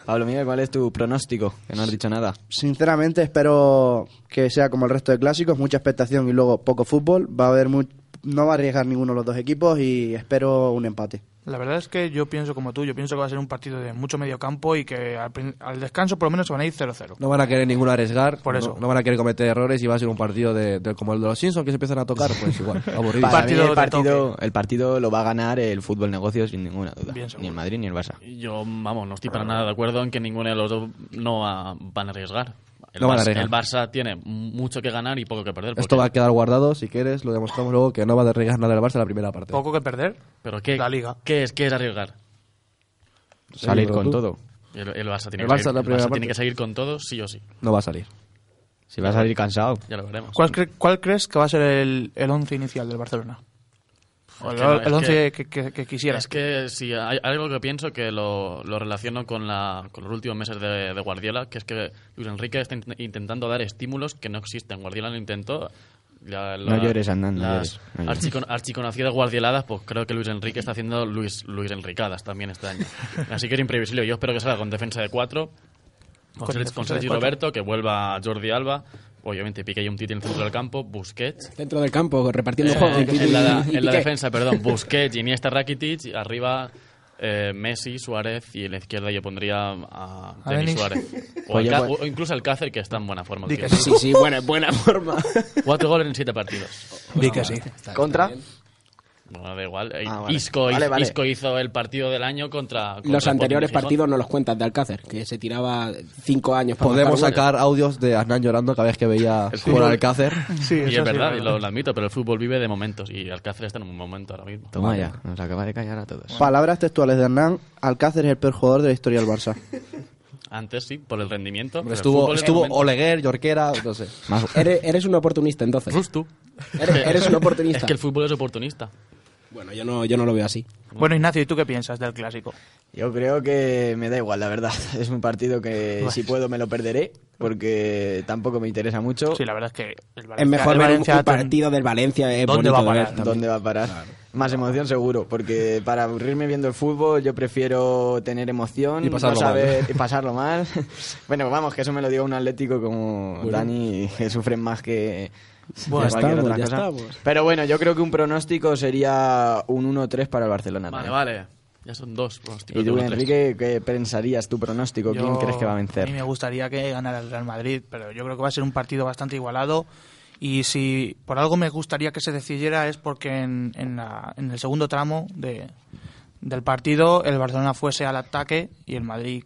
[SPEAKER 1] Pablo Miguel, ¿cuál es tu pronóstico? Que no has dicho nada.
[SPEAKER 7] Sinceramente espero que sea como el resto de clásicos, mucha expectación y luego poco fútbol. Va a haber mu- no va a arriesgar ninguno de los dos equipos y espero un empate.
[SPEAKER 2] La verdad es que yo pienso como tú, yo pienso que va a ser un partido de mucho medio campo y que al, prin- al descanso por lo menos se van a ir 0-0.
[SPEAKER 6] No van a querer ninguno arriesgar,
[SPEAKER 2] Por
[SPEAKER 6] no-
[SPEAKER 2] eso.
[SPEAKER 6] No, van a querer cometer errores y va a ser un partido de, de- como el de los Simpsons que se empiezan a tocar, pues igual, [LAUGHS] aburrido.
[SPEAKER 1] Para
[SPEAKER 2] partido
[SPEAKER 1] mí el partido, el partido lo va a ganar el fútbol negocio sin ninguna duda.
[SPEAKER 2] Bien
[SPEAKER 1] ni el Madrid ni el Barça.
[SPEAKER 4] Yo, vamos, no estoy para nada de acuerdo en que ninguno de los dos no va- van a arriesgar. El,
[SPEAKER 6] No
[SPEAKER 4] Barça,
[SPEAKER 6] arriesgar.
[SPEAKER 4] el Barça tiene mucho que ganar y poco que perder.
[SPEAKER 6] Esto va a quedar guardado, si quieres, lo demostramos luego que no va a arriesgar nada el Barça en la primera parte.
[SPEAKER 2] Poco que perder.
[SPEAKER 4] ¿Pero qué,
[SPEAKER 2] La Liga.
[SPEAKER 4] ¿qué, es, ¿Qué es arriesgar?
[SPEAKER 1] Salir con
[SPEAKER 6] tú-
[SPEAKER 1] todo.
[SPEAKER 4] El, el Barça, tiene,
[SPEAKER 6] El
[SPEAKER 4] que
[SPEAKER 6] Barça
[SPEAKER 4] salir, el
[SPEAKER 6] primera
[SPEAKER 4] Barça tiene que seguir con todo, sí o sí.
[SPEAKER 6] No va a salir.
[SPEAKER 1] Si va a salir cansado.
[SPEAKER 4] Ya lo veremos.
[SPEAKER 2] ¿Cuál, cre- cuál crees que va a ser el, el once inicial del Barcelona? O el,
[SPEAKER 4] no,
[SPEAKER 2] el once
[SPEAKER 4] que-
[SPEAKER 2] que, que- que quisieras.
[SPEAKER 4] Es que si hay algo que pienso que lo, lo relaciono con, la, con los últimos meses de, de Guardiola, que es que Luis Enrique está int- intentando dar estímulos que no existen. Guardiola lo intentó. La,
[SPEAKER 1] No llores, no
[SPEAKER 4] las
[SPEAKER 1] llores, no llores.
[SPEAKER 4] archicon- archiconocidas guardioladas, pues creo que Luis Enrique está haciendo Luis, Luis Enricadas también este año. Así que era imprevisible. Yo espero que salga con defensa de cuatro, con,
[SPEAKER 2] Con
[SPEAKER 4] con
[SPEAKER 2] de
[SPEAKER 4] Sergi
[SPEAKER 2] cuatro.
[SPEAKER 4] Roberto, que vuelva Jordi Alba, obviamente Piqué y un Titi en el centro del campo, Busquets,
[SPEAKER 5] Dentro del campo, repartiendo
[SPEAKER 4] eh,
[SPEAKER 5] juego.
[SPEAKER 4] en la,
[SPEAKER 5] Y
[SPEAKER 4] en la defensa, perdón, [LAUGHS] Busquets, Iniesta, Rakitic, arriba eh, Messi, Suárez, y en la izquierda yo pondría a
[SPEAKER 2] A
[SPEAKER 4] Denis. Suárez. [LAUGHS] O,
[SPEAKER 1] Oye, pues-
[SPEAKER 4] o incluso Alcácer, que está en buena forma.
[SPEAKER 2] Que.
[SPEAKER 5] Sí, sí, buena, buena forma.
[SPEAKER 4] Cuatro goles en siete partidos.
[SPEAKER 2] Di que sí.
[SPEAKER 1] ¿Contra?
[SPEAKER 4] Bueno, da igual.
[SPEAKER 1] Ah, vale.
[SPEAKER 4] Isco,
[SPEAKER 1] Vale, vale.
[SPEAKER 4] Isco hizo el partido del año contra... contra
[SPEAKER 5] Los anteriores partidos no los cuentas de Alcácer, que se tiraba cinco años para
[SPEAKER 6] Podemos sacar audios de Hernán llorando cada vez que veía [LAUGHS] jugar al Alcácer. [LAUGHS]
[SPEAKER 2] Sí,
[SPEAKER 4] Y es
[SPEAKER 2] sí,
[SPEAKER 4] verdad, y lo, lo admito, pero el fútbol vive de momentos y Alcácer está en un momento ahora mismo.
[SPEAKER 1] Toma ya, nos acaba de callar a todos.
[SPEAKER 7] Palabras textuales de Hernán, Alcácer es el peor jugador de la historia del Barça. [LAUGHS]
[SPEAKER 4] Antes sí, por el rendimiento. pero el
[SPEAKER 6] Estuvo, estuvo. Oleguer, Yorquera, no sé.
[SPEAKER 1] Más- [LAUGHS]
[SPEAKER 5] Eres, eres un oportunista, entonces.
[SPEAKER 4] Justo.
[SPEAKER 5] Eres, eres un oportunista.
[SPEAKER 4] Es que el fútbol es oportunista.
[SPEAKER 5] Bueno, yo no, yo no lo veo así.
[SPEAKER 2] Bueno, Ignacio, ¿y tú qué piensas del clásico?
[SPEAKER 1] Yo creo que me da igual, la verdad. [LAUGHS] Es un partido que si puedo me lo perderé, porque tampoco me interesa mucho.
[SPEAKER 2] Sí, la verdad es que el Valencia,
[SPEAKER 5] Es mejor
[SPEAKER 2] el Valencia
[SPEAKER 5] un partido del Valencia. Es
[SPEAKER 2] ¿Dónde
[SPEAKER 5] bonito
[SPEAKER 2] va a parar?
[SPEAKER 1] ¿Dónde va a parar? Más emoción seguro, porque para aburrirme viendo el fútbol yo prefiero tener emoción
[SPEAKER 6] Y pasarlo
[SPEAKER 1] no
[SPEAKER 6] mal.
[SPEAKER 1] saber, y [LAUGHS] pasarlo mal. [LAUGHS] bueno, vamos, que eso me lo diga un atlético como Dani, que sufren más que
[SPEAKER 5] Bueno, estamos,
[SPEAKER 1] otra
[SPEAKER 5] ya
[SPEAKER 1] cosa.
[SPEAKER 5] estamos.
[SPEAKER 1] Pero bueno, yo creo que un pronóstico sería un 1-3 para el Barcelona.
[SPEAKER 4] Vale,
[SPEAKER 1] también.
[SPEAKER 4] vale. Ya son dos pronósticos.
[SPEAKER 1] ¿Y tú. Enrique, qué pensarías tu pronóstico? ¿Quién
[SPEAKER 2] Yo-
[SPEAKER 1] crees que va a
[SPEAKER 2] A mí
[SPEAKER 1] vencer?
[SPEAKER 2] me gustaría que ganara el Real Madrid, pero yo creo que va a ser un partido bastante igualado. Y si por algo me gustaría que se decidiera es porque en, en, la- en el segundo tramo de, del partido el Barcelona fuese al ataque y el Madrid,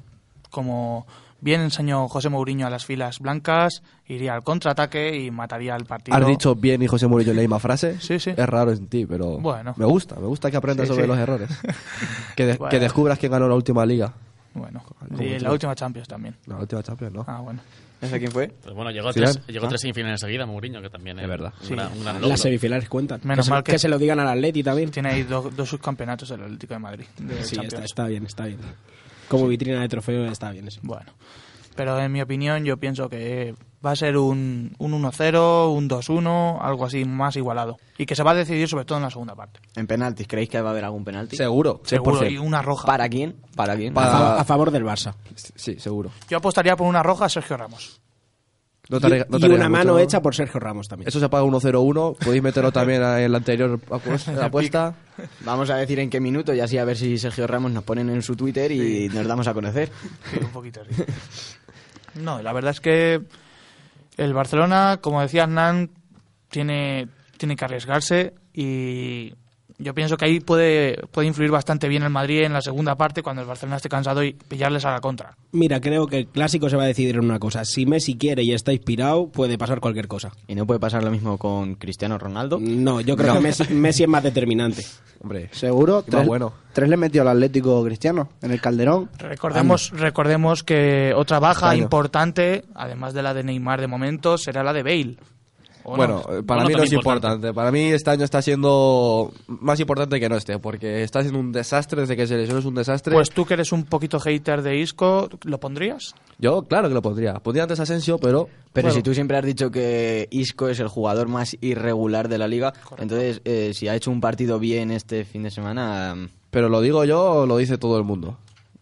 [SPEAKER 2] como bien enseñó José Mourinho a las filas blancas, iría al contraataque y mataría al partido.
[SPEAKER 6] Has dicho bien y José Murillo la misma frase.
[SPEAKER 2] Sí, sí.
[SPEAKER 6] Es raro en ti, pero
[SPEAKER 2] Bueno.
[SPEAKER 6] me gusta. Me gusta que aprendas
[SPEAKER 2] Sí,
[SPEAKER 6] sobre
[SPEAKER 2] sí.
[SPEAKER 6] los errores. [LAUGHS] que, de-
[SPEAKER 2] Bueno.
[SPEAKER 6] que descubras quién ganó la última liga.
[SPEAKER 2] Bueno, y la última Champions también.
[SPEAKER 6] La última Champions, ¿no?
[SPEAKER 2] Ah, bueno.
[SPEAKER 1] ¿Ese quién fue?
[SPEAKER 4] Pues bueno, llegó,
[SPEAKER 6] Zidane.
[SPEAKER 4] tres, llegó
[SPEAKER 6] Ah.
[SPEAKER 4] tres semifinales seguidas, Mourinho, que también es,
[SPEAKER 6] verdad.
[SPEAKER 4] Un,
[SPEAKER 2] Sí.
[SPEAKER 4] gran, un gran logro.
[SPEAKER 5] Las semifinales cuentan.
[SPEAKER 2] Menos
[SPEAKER 5] que, se,
[SPEAKER 2] mal que-
[SPEAKER 5] que se lo digan al Atleti también.
[SPEAKER 2] Tiene ahí do- dos subcampeonatos el Atlético de Madrid. de
[SPEAKER 5] Sí, está, está bien, está bien. Como vitrina de trofeo está bien eso.
[SPEAKER 2] Bueno, pero en mi opinión yo pienso que va a ser un, un 1-0, un 2-1, algo así más igualado. Y que se va a decidir sobre todo en la segunda parte.
[SPEAKER 1] En penaltis, ¿creéis que va a haber algún penalti?
[SPEAKER 6] Seguro.
[SPEAKER 2] Seguro,
[SPEAKER 6] 100%.
[SPEAKER 2] y una roja.
[SPEAKER 1] ¿Para quién? ¿Para quién?
[SPEAKER 5] A,
[SPEAKER 6] Para-
[SPEAKER 5] a favor del Barça.
[SPEAKER 6] Sí, seguro.
[SPEAKER 2] Yo apostaría por una roja a Sergio Ramos.
[SPEAKER 6] No
[SPEAKER 5] Y,
[SPEAKER 6] te arriesgas- no
[SPEAKER 5] y
[SPEAKER 6] te
[SPEAKER 5] una
[SPEAKER 6] arriesgas
[SPEAKER 5] mano
[SPEAKER 6] mucho.
[SPEAKER 5] hecha por Sergio Ramos también.
[SPEAKER 6] Eso se paga 1-0-1. Podéis meterlo también en la anterior [LAUGHS] apuesta.
[SPEAKER 1] Vamos a decir en qué minuto y así a ver si Sergio Ramos nos ponen en su Twitter y nos damos a conocer.
[SPEAKER 2] Sí, un poquito así. [LAUGHS] No, la verdad es que el Barcelona, como decía Hernán, tiene, tiene que arriesgarse y yo pienso que ahí puede, puede influir bastante bien el Madrid en la segunda parte cuando el Barcelona esté cansado y pillarles a la contra.
[SPEAKER 5] Mira, creo que el clásico se va a decidir en una cosa. Si Messi quiere y está inspirado, puede pasar cualquier cosa.
[SPEAKER 1] ¿Y no puede pasar lo mismo con Cristiano Ronaldo?
[SPEAKER 5] No, yo creo que Messi, Messi es más determinante. [LAUGHS]
[SPEAKER 6] Hombre,
[SPEAKER 7] Seguro, tres,
[SPEAKER 6] bueno.
[SPEAKER 7] tres le metió al Atlético Cristiano en el Calderón.
[SPEAKER 2] Recordemos, recordemos que otra baja
[SPEAKER 6] Extraño.
[SPEAKER 2] importante, además de la de Neymar de momento, será la de Bale. ¿O no?
[SPEAKER 6] Bueno, eh, para
[SPEAKER 4] Bueno,
[SPEAKER 6] mí no es importante. Para mí este año está siendo más importante que no esté, porque está siendo un desastre desde que se lesionó, es un desastre.
[SPEAKER 2] pues tú que eres un poquito hater de Isco, ¿lo pondrías?
[SPEAKER 6] Yo, claro que lo pondría. Pondría antes a Asensio, pero...
[SPEAKER 1] Pero
[SPEAKER 6] bueno,
[SPEAKER 1] si tú siempre has dicho que Isco es el jugador más irregular de la liga, entonces eh, si ha hecho un partido bien este fin de semana, mm,
[SPEAKER 6] Pero lo digo yo o lo dice todo el mundo.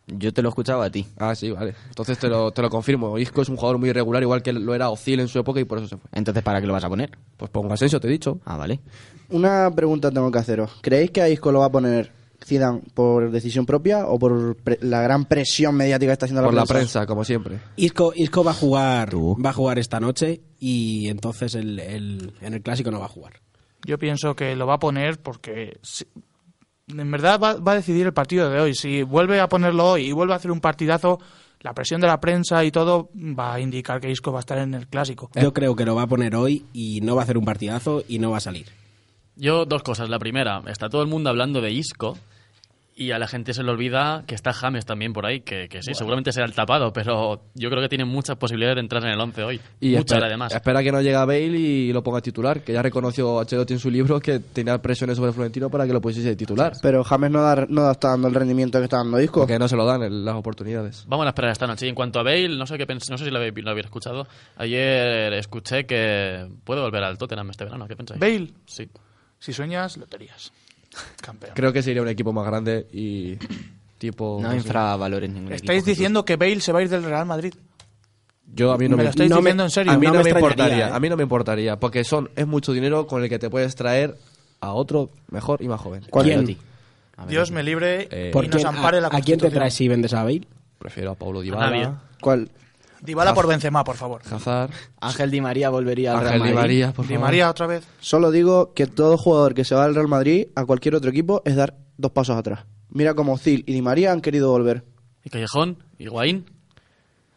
[SPEAKER 1] Yo te lo escuchaba a ti.
[SPEAKER 6] Ah, sí, vale. Entonces te lo, te lo confirmo. Isco es un jugador muy irregular, igual que lo era Ozil en su época y por eso se fue.
[SPEAKER 1] Entonces, ¿para qué lo vas a poner?
[SPEAKER 6] Pues pongo Asensio, te he dicho.
[SPEAKER 1] Ah, vale.
[SPEAKER 7] Una pregunta tengo que haceros. ¿Creéis que a Isco lo va a poner Zidane por decisión propia o por pre- la gran presión mediática que está haciendo
[SPEAKER 6] Por
[SPEAKER 7] la
[SPEAKER 6] la
[SPEAKER 7] prensa?
[SPEAKER 6] prensa, como siempre.
[SPEAKER 5] Isco, Isco va a jugar
[SPEAKER 1] Tú.
[SPEAKER 5] va a jugar esta noche y entonces el, el- en el clásico no va a jugar.
[SPEAKER 2] Yo pienso que lo va a poner porque si- en verdad va, va a decidir el partido de hoy. Si vuelve a ponerlo hoy y vuelve a hacer un partidazo, la presión de la prensa y todo va a indicar que Isco va a estar en el clásico.
[SPEAKER 5] Yo creo que lo va a poner hoy y no va a hacer un partidazo y no va a salir.
[SPEAKER 4] Yo, dos cosas. La primera, está todo el mundo hablando de Isco y a la gente se le olvida que está James también por ahí, que, que sí, seguramente será el tapado, pero yo creo que tiene muchas posibilidades de entrar en el 11 hoy.
[SPEAKER 6] Y
[SPEAKER 4] muchas
[SPEAKER 6] espera,
[SPEAKER 4] además.
[SPEAKER 6] espera que no llegue a Bale y lo ponga titular, que ya reconoció Ancelotti en su libro que tenía presiones sobre Florentino para que lo pusiese de titular.
[SPEAKER 7] Pero James no, da- no está dando el rendimiento que está dando Isco.
[SPEAKER 6] Porque no se lo dan en las oportunidades.
[SPEAKER 4] Vamos a esperar esta noche. Y en cuanto a Bale, no sé qué pens- no sé si lo habéis, lo habéis escuchado. Ayer escuché que puede volver al Tottenham este verano. ¿Qué pensáis?
[SPEAKER 2] Bale,
[SPEAKER 4] Sí.
[SPEAKER 2] si sueñas, loterías. Campeón.
[SPEAKER 6] Creo que sería un equipo más grande y tipo...
[SPEAKER 1] No
[SPEAKER 6] sé.
[SPEAKER 1] infravalores ningún equipo,
[SPEAKER 2] Estáis
[SPEAKER 1] Jesús.
[SPEAKER 2] diciendo que Bale se va a ir del Real Madrid.
[SPEAKER 6] Yo a mí no
[SPEAKER 2] ¿Me
[SPEAKER 6] me,
[SPEAKER 2] lo estáis
[SPEAKER 5] no me-
[SPEAKER 2] diciendo en serio?
[SPEAKER 6] a mí
[SPEAKER 5] no
[SPEAKER 6] no,
[SPEAKER 5] me
[SPEAKER 6] importaría,
[SPEAKER 5] ¿eh?
[SPEAKER 6] a mí no me importaría, porque son es mucho dinero con el que te puedes traer a otro mejor y más joven.
[SPEAKER 7] ¿Cuál?
[SPEAKER 5] ¿Quién?
[SPEAKER 1] Ancelotti. A ver,
[SPEAKER 2] Dios me libre
[SPEAKER 6] Eh,
[SPEAKER 2] y
[SPEAKER 5] ¿Por
[SPEAKER 2] nos ampare
[SPEAKER 5] a,
[SPEAKER 2] la
[SPEAKER 5] a quién te traes si vendes a Bale?
[SPEAKER 6] Prefiero a Paulo. Dybala,
[SPEAKER 7] ¿Cuál?
[SPEAKER 2] Dybala por Benzema, por favor.
[SPEAKER 6] Hazard,
[SPEAKER 1] Ángel Di María volvería al
[SPEAKER 6] Ángel
[SPEAKER 1] Real
[SPEAKER 6] Di
[SPEAKER 1] Madrid.
[SPEAKER 6] María, por
[SPEAKER 2] Di
[SPEAKER 6] favor.
[SPEAKER 2] María otra vez.
[SPEAKER 7] Solo digo que todo jugador que se va al Real Madrid a cualquier otro equipo es dar dos pasos atrás. Mira como Zil y Di María han querido volver.
[SPEAKER 4] ¿Y Callejón? ¿Y Guaín?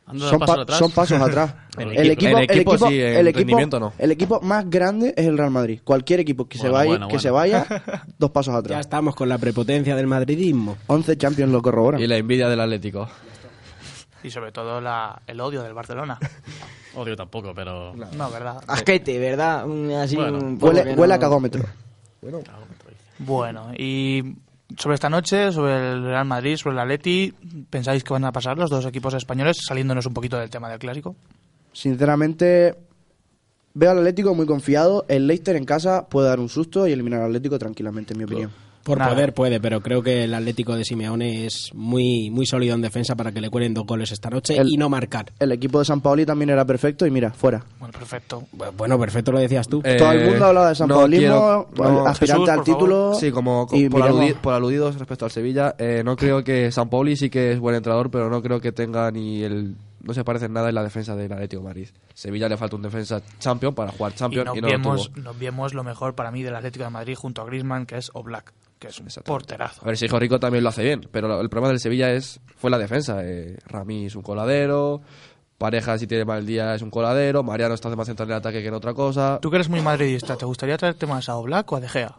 [SPEAKER 4] ¿Han dado
[SPEAKER 7] Son,
[SPEAKER 4] pasos
[SPEAKER 7] pa-
[SPEAKER 4] atrás?
[SPEAKER 7] son pasos atrás. [LAUGHS] El
[SPEAKER 6] equipo-
[SPEAKER 7] equipo, el
[SPEAKER 6] equipo
[SPEAKER 7] equipo,
[SPEAKER 6] sí,
[SPEAKER 7] el equipo-
[SPEAKER 6] rendimiento no.
[SPEAKER 7] el equipo más grande es el Real Madrid. Cualquier equipo que se vaya,
[SPEAKER 4] bueno,
[SPEAKER 7] que
[SPEAKER 4] bueno.
[SPEAKER 7] se vaya, [LAUGHS] dos pasos
[SPEAKER 5] Ya
[SPEAKER 7] atrás.
[SPEAKER 5] estamos con la prepotencia del madridismo.
[SPEAKER 7] 11 Champions lo corroboran.
[SPEAKER 6] y la envidia del Atlético.
[SPEAKER 2] Y sobre todo la, el odio del Barcelona. [LAUGHS]
[SPEAKER 4] Odio tampoco, pero...
[SPEAKER 2] No, ¿verdad?
[SPEAKER 1] Asquete, ¿verdad? Un- Así
[SPEAKER 4] Bueno.
[SPEAKER 1] un poco
[SPEAKER 7] Huele, a cagómetro.
[SPEAKER 2] Bueno, y sobre esta noche, sobre el Real Madrid, sobre el Atleti, ¿pensáis que van a pasar los dos equipos españoles, saliéndonos un poquito del tema del clásico?
[SPEAKER 7] Sinceramente, veo al Atlético muy confiado. El Leicester en casa puede dar un susto y eliminar al Atlético tranquilamente, en mi opinión.
[SPEAKER 5] Por
[SPEAKER 2] Nada.
[SPEAKER 5] poder puede, pero creo que el Atlético de Simeone es muy, muy sólido en defensa para que le cuelen dos goles esta noche
[SPEAKER 7] El-
[SPEAKER 5] y no marcar.
[SPEAKER 7] El equipo de San Paoli también era perfecto y mira, fuera.
[SPEAKER 2] Bueno, perfecto.
[SPEAKER 5] Bueno, perfecto lo decías tú.
[SPEAKER 6] Eh,
[SPEAKER 7] Todo el mundo hablaba de San
[SPEAKER 6] no quiero- no,
[SPEAKER 7] aspirante
[SPEAKER 2] Jesús,
[SPEAKER 7] al título.
[SPEAKER 6] Sí, como, como
[SPEAKER 7] y
[SPEAKER 6] por,
[SPEAKER 7] miremos-
[SPEAKER 6] aludi- por aludidos respecto al Sevilla, eh, no creo que San Pauli sí que es buen entrenador, pero no creo que tenga ni el... No se parece en nada en la defensa del Atlético de Madrid. Sevilla le falta un defensa champion para jugar
[SPEAKER 2] Y
[SPEAKER 6] champion
[SPEAKER 2] nos,
[SPEAKER 6] y, no lo
[SPEAKER 2] vemos,
[SPEAKER 6] tuvo.
[SPEAKER 2] nos vemos lo mejor para mí del Atlético de Madrid junto a Griezmann, que es Oblak, que es un porterazo.
[SPEAKER 6] A ver, si hijo rico también lo hace bien, pero el problema del Sevilla es fue la defensa. Eh, Rami es un coladero, Pareja si tiene mal día es un coladero, Mariano está más central en el ataque que en otra cosa.
[SPEAKER 2] Tú que eres muy madridista, ¿te gustaría traerte más a Oblak o a De Gea?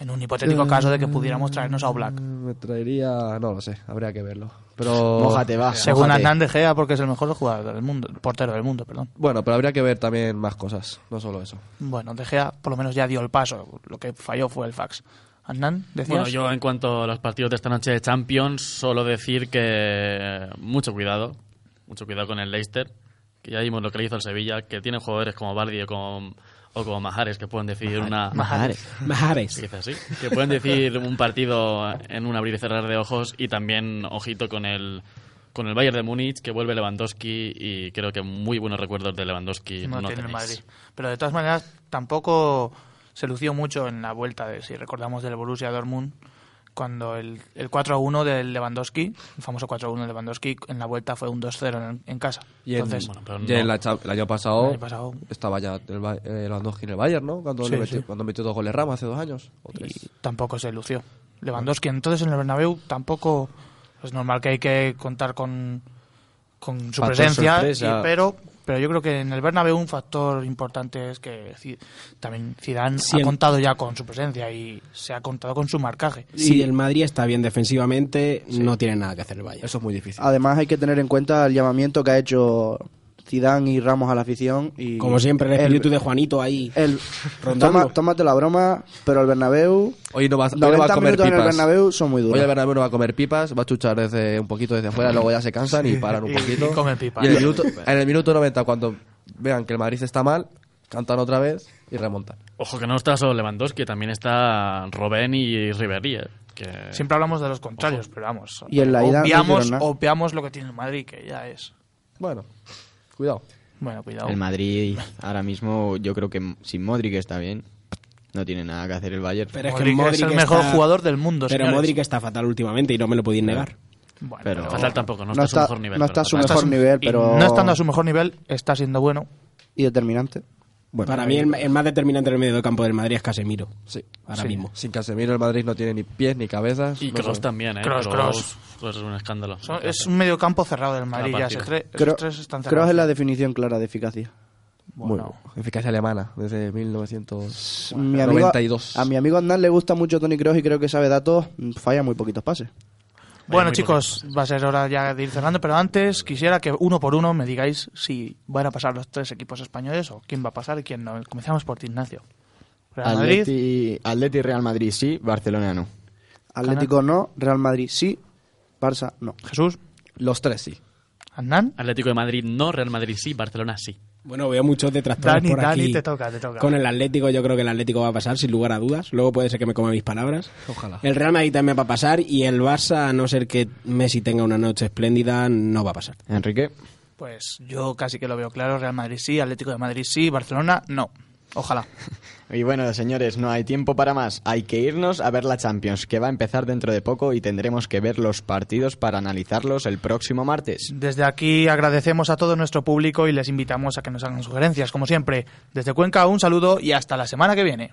[SPEAKER 2] En un hipotético caso de que pudiéramos traernos a Oblak.
[SPEAKER 6] Me traería... No lo sé, habría que verlo. Pero...
[SPEAKER 1] Mójate, va.
[SPEAKER 2] Según
[SPEAKER 1] mójate.
[SPEAKER 2] Hernán De Gea, porque es el mejor jugador del mundo, el portero del mundo, perdón.
[SPEAKER 6] Bueno, pero habría que ver también más cosas, no solo eso.
[SPEAKER 2] Bueno, De Gea por lo menos ya dio el paso. Lo que falló fue el fax. Hernán, decías.
[SPEAKER 4] Bueno, yo en cuanto a los partidos de esta noche de Champions, solo decir que mucho cuidado, mucho cuidado con el Leicester, que ya vimos lo que le hizo al Sevilla, que tiene jugadores como Bardi o como, o como Majares que pueden decidir una...
[SPEAKER 5] Majares. [LAUGHS] Majares.
[SPEAKER 4] dice así, que pueden decir un partido en un abrir y cerrar de ojos y también, ojito, con el con el Bayern de Múnich, que vuelve Lewandowski y creo que muy buenos recuerdos de Lewandowski
[SPEAKER 2] no,
[SPEAKER 4] no,
[SPEAKER 2] tiene el. Madrid. Pero de todas maneras, tampoco se lució mucho en la vuelta, de si recordamos del Borussia Dortmund, cuando el, el 4-1 del Lewandowski, el famoso 4-1 de Lewandowski, en la vuelta fue un 2-0 en, en casa.
[SPEAKER 6] Y, en-
[SPEAKER 2] Entonces,
[SPEAKER 4] Bueno, pero
[SPEAKER 6] y en
[SPEAKER 4] no-
[SPEAKER 6] la cha- el año pasado,
[SPEAKER 2] El año pasado.
[SPEAKER 6] estaba ya el, Ba- eh, Lewandowski en el Bayern, ¿no? Cuando,
[SPEAKER 2] Sí,
[SPEAKER 6] le metió,
[SPEAKER 2] sí.
[SPEAKER 6] cuando metió dos goles Rama hace dos años o
[SPEAKER 2] y tampoco se lució. Lewandowski, entonces en el Bernabéu tampoco es normal que hay que contar con, con su
[SPEAKER 1] Factor
[SPEAKER 2] presencia, y- pero pero yo creo que en el Bernabéu un factor importante es que también Zidane
[SPEAKER 5] Sí,
[SPEAKER 2] ha
[SPEAKER 5] el-
[SPEAKER 2] contado ya con su presencia y se ha contado con su marcaje.
[SPEAKER 5] Si el Madrid está bien defensivamente, no tiene nada que hacer el Bayern.
[SPEAKER 6] Eso es muy difícil.
[SPEAKER 7] Además hay que tener en cuenta el llamamiento que ha hecho Zidane y Ramos a la afición y
[SPEAKER 5] Como siempre, el
[SPEAKER 7] el-
[SPEAKER 5] espíritu de Juanito ahí.
[SPEAKER 7] el
[SPEAKER 5] Rondando.
[SPEAKER 7] toma, tómate la broma, pero el Bernabéu
[SPEAKER 6] Hoy no va, hoy no va
[SPEAKER 7] 90
[SPEAKER 6] a comer
[SPEAKER 7] minutos en el
[SPEAKER 6] pipas.
[SPEAKER 7] Bernabéu son muy
[SPEAKER 6] Hoy el
[SPEAKER 7] duros.
[SPEAKER 6] Bernabéu no va a comer pipas, va a chuchar desde un poquito desde afuera, luego ya se cansan y paran un poquito.
[SPEAKER 2] y [LAUGHS] comen pipas.
[SPEAKER 6] Y en el, minuto, en el minuto 90, cuando vean que el Madrid está mal, cantan otra vez y remontan.
[SPEAKER 4] Ojo que no está solo Lewandowski, también está Robben y Ribéry. eh, Que...
[SPEAKER 2] Siempre hablamos de los contrarios, pero vamos.
[SPEAKER 7] Y en la ida no
[SPEAKER 2] obviamos,
[SPEAKER 7] nada.
[SPEAKER 2] obviamos lo que tiene el Madrid, que ya es.
[SPEAKER 6] Bueno, cuidado.
[SPEAKER 2] Bueno, cuidado.
[SPEAKER 1] El Madrid ahora mismo, yo creo que sin Modric está bien. No tiene nada que hacer el Bayern.
[SPEAKER 5] Pero es
[SPEAKER 2] Modric
[SPEAKER 5] que
[SPEAKER 2] es
[SPEAKER 5] Modric
[SPEAKER 2] el mejor
[SPEAKER 5] está-
[SPEAKER 2] jugador del mundo,
[SPEAKER 5] Pero
[SPEAKER 2] señores.
[SPEAKER 5] Modric está fatal últimamente y no me lo podéis negar.
[SPEAKER 2] Bueno,
[SPEAKER 1] pero-
[SPEAKER 4] Fatal tampoco, no,
[SPEAKER 7] no
[SPEAKER 4] está, a
[SPEAKER 7] está,
[SPEAKER 4] su mejor nivel.
[SPEAKER 7] no está a su mejor
[SPEAKER 2] su-
[SPEAKER 7] nivel, pero
[SPEAKER 2] No estando a su mejor nivel, está siendo bueno.
[SPEAKER 7] y determinante.
[SPEAKER 6] Bueno,
[SPEAKER 5] Para mí el, el más determinante en el medio del campo del Madrid es Casemiro.
[SPEAKER 6] sí.
[SPEAKER 5] Ahora
[SPEAKER 6] Sí.
[SPEAKER 5] mismo.
[SPEAKER 6] Sin Casemiro el Madrid no tiene ni pies ni cabezas.
[SPEAKER 4] Y
[SPEAKER 6] no
[SPEAKER 4] Kroos
[SPEAKER 6] sabe.
[SPEAKER 4] también, ¿eh?
[SPEAKER 2] Kroos, Kroos.
[SPEAKER 4] Kroos es un escándalo.
[SPEAKER 2] Son- es un medio campo cerrado del Madrid. Ya, esos, tres, esos tres están cerrados.
[SPEAKER 7] es la definición clara de eficacia.
[SPEAKER 2] Bueno,
[SPEAKER 6] eficacia alemana, desde 1992.
[SPEAKER 7] Mi amigo, a mi amigo Hernán le gusta mucho Tony Kroos y creo que sabe datos, falla muy poquitos pases.
[SPEAKER 2] Bueno, chicos, va a ser hora ya de ir cerrando, pero antes quisiera que uno por uno me digáis si van a pasar los tres equipos españoles o quién va a pasar y quién no. Comenzamos por ti, Ignacio. Real Madrid,
[SPEAKER 1] Atleti, Atleti, Real Madrid sí, Barcelona no.
[SPEAKER 7] Atlético no, Real Madrid sí, Barça no.
[SPEAKER 2] Jesús,
[SPEAKER 6] Los tres sí.
[SPEAKER 2] Hernán,
[SPEAKER 4] Atlético de Madrid no, Real Madrid sí, Barcelona sí.
[SPEAKER 5] Bueno, veo muchos detractores
[SPEAKER 2] Dani,
[SPEAKER 5] por
[SPEAKER 2] Dani,
[SPEAKER 5] aquí.
[SPEAKER 2] te toca, te toca.
[SPEAKER 5] Con el Atlético yo creo que el Atlético va a pasar sin lugar a dudas. Luego puede ser que me coma mis palabras.
[SPEAKER 6] Ojalá.
[SPEAKER 5] El Real Madrid también va a pasar y el Barça, a no ser que Messi tenga una noche espléndida, no va a pasar.
[SPEAKER 1] Enrique.
[SPEAKER 2] Pues yo casi que lo veo claro. Real Madrid sí, Atlético de Madrid sí, Barcelona no. Ojalá. [LAUGHS]
[SPEAKER 1] Y bueno, señores, no hay tiempo para más. Hay que irnos a ver la Champions, que va a empezar dentro de poco y tendremos que ver los partidos para analizarlos el próximo martes.
[SPEAKER 2] Desde aquí agradecemos a todo nuestro público y les invitamos a que nos hagan sugerencias, como siempre. Desde Cuenca, un saludo y hasta la semana que viene.